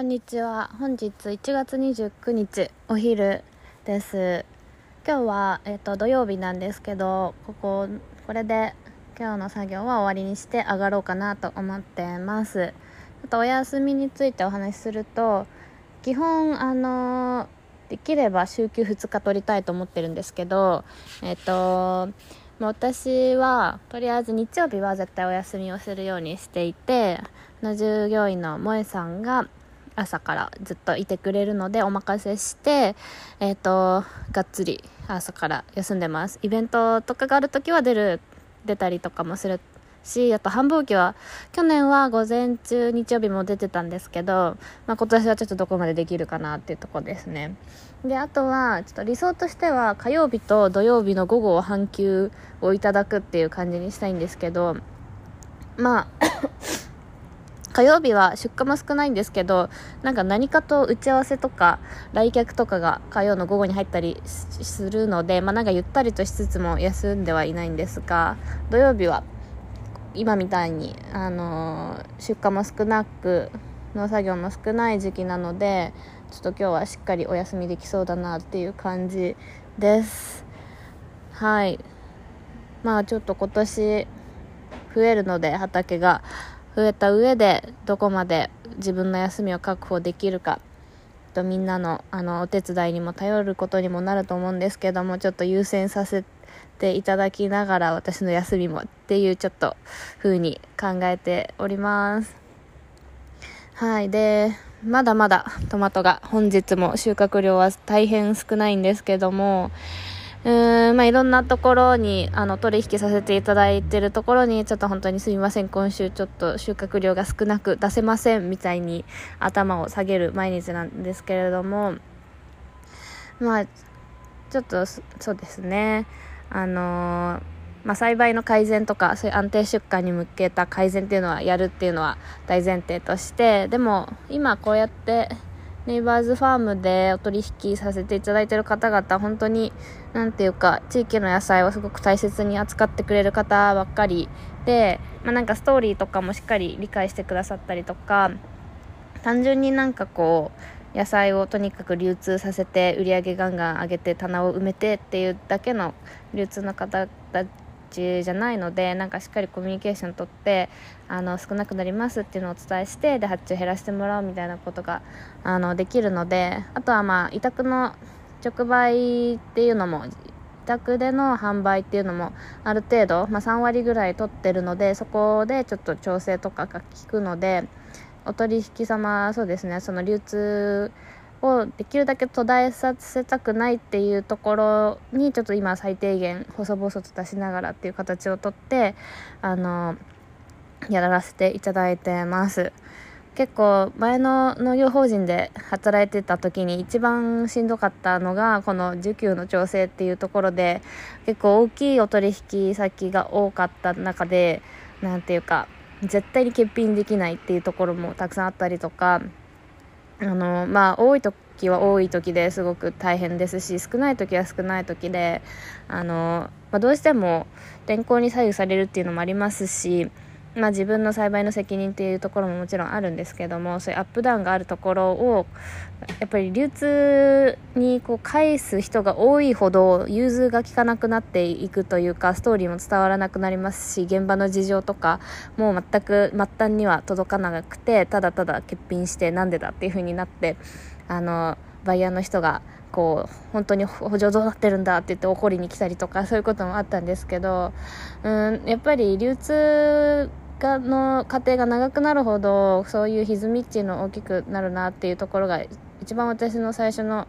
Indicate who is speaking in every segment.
Speaker 1: こんにちは。本日1月29日お昼です。今日は、えーと、土曜日なんですけどこここれで今日の作業は終わりにして上がろうかなと思ってます。ちょっとお休みについてお話しすると基本あのできれば週休2日取りたいと思ってるんですけどえっ、ー、と私はとりあえず日曜日は絶対お休みをするようにしていての従業員の萌えさんが朝からずっといてくれるのでお任せして、えっ、ー、と、がっつり朝から休んでます。イベントとかがある時は出る、出たりとかもするし、あと繁忙期は、去年は午前中日曜日も出てたんですけど、まあ、今年はちょっとどこまでできるかなっていうとこですね。で、あとは、ちょっと理想としては火曜日と土曜日の午後を半休をいただくっていう感じにしたいんですけど、まあ火曜日は出荷も少ないんですけど、なんか何かと打ち合わせとか、来客とかが火曜の午後に入ったりするので、まあなんかゆったりとしつつも休んではいないんですが、土曜日は今みたいに、あのー、出荷も少なく、農作業も少ない時期なので、ちょっと今日はしっかりお休みできそうだなっていう感じです。はい。まあちょっと今年増えるので畑が増えた上でどこまで自分の休みを確保できるかとみんなのあのお手伝いにも頼ることにもなると思うんですけどもちょっと優先させていただきながら私の休みもっていうちょっと風に考えております。はい。でまだまだトマトが本日も収穫量は大変少ないんですけどもうーん、まあ、いろんなところに、あの、取引させていただいてるところに、ちょっと本当にすみません、今週ちょっと収穫量が少なく出せません、みたいに頭を下げる毎日なんですけれども、まあ、ちょっと、そうですね、あのー、まあ、栽培の改善とか、そういう安定出荷に向けた改善っていうのはやるっていうのは大前提として、でも、今こうやって、ネイバーズファームでお取引させていただいてる方々、本当に、なんていうか、地域の野菜をすごく大切に扱ってくれる方ばっかり。で、まあ、なんかストーリーとかもしっかり理解してくださったりとか、単純になんかこう、野菜をとにかく流通させて売り上げガンガン上げて棚を埋めてっていうだけの流通の方たちじゃないのでなんかしっかりコミュニケーションとってあの少なくなりますっていうのをお伝えしてで発注減らしてもらうみたいなことがあのできるのであとはまあ委託の直売っていうのも委託での販売っていうのもある程度、まあ、3割ぐらい取ってるのでそこでちょっと調整とかが効くのでお取引様そうですねその流通をできるだけ途絶えさせたくないっていうところにちょっと今最低限細々と出しながらっていう形をとってあのやらせていただいてます。結構前の農業法人で働いてた時に一番しんどかったのがこの需給の調整っていうところで結構大きいお取引先が多かった中で何ていうか絶対に欠品できないっていうところもたくさんあったりとかあのまあ多い時は多い時ですごく大変ですし少ない時は少ない時であの、まあ、どうしても天候に左右されるっていうのもありますしまあ、自分の栽培の責任っていうところももちろんあるんですけどもそういうアップダウンがあるところをやっぱり流通にこう返す人が多いほど融通が利かなくなっていくというかストーリーも伝わらなくなりますし現場の事情とかもう全く末端には届かなくてただただ欠品してなんでだっていう風になってあのバイヤーの人がこう本当に補助どうなってるんだって言って怒りに来たりとかそういうこともあったんですけどうんやっぱり流通がの過程が長くなるほどそういう歪みっていうの大きくなるなっていうところが一番私の最初の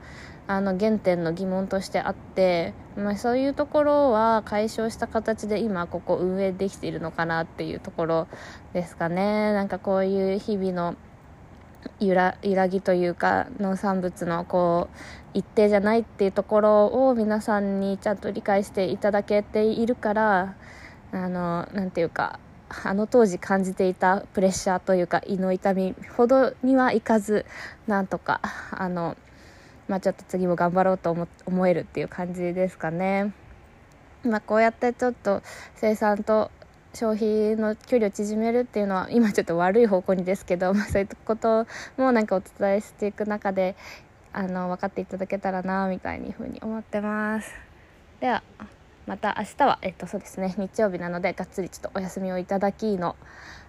Speaker 1: あの原点の疑問としてあって、まあ、そういうところは解消した形で今ここ運営できているのかなっていうところですかね。なんかこういう日々の揺ら揺らぎというか農産物のこう一定じゃないっていうところを皆さんにちゃんと理解していただけているからあのなんていうかあの当時感じていたプレッシャーというか胃の痛みほどにはいかずなんとかあの、まあ、ちょっと次も頑張ろうと思思えるっていう感じですかね。まあ、こうやってちょっと生産と消費の距離を縮めるっていうのは今ちょっと悪い方向にですけど、まあ、そういうこともなんかお伝えしていく中であの分かっていただけたらなみたいにふうに思ってますではまた明日はえっとそうですね日曜日なのでがっつりちょっとお休みをいただきの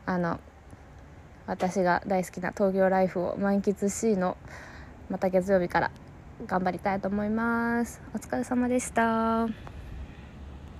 Speaker 1: あの私が大好きな東京ライフを満喫しのまた月曜日から頑張りたいと思います。お疲れ様でした。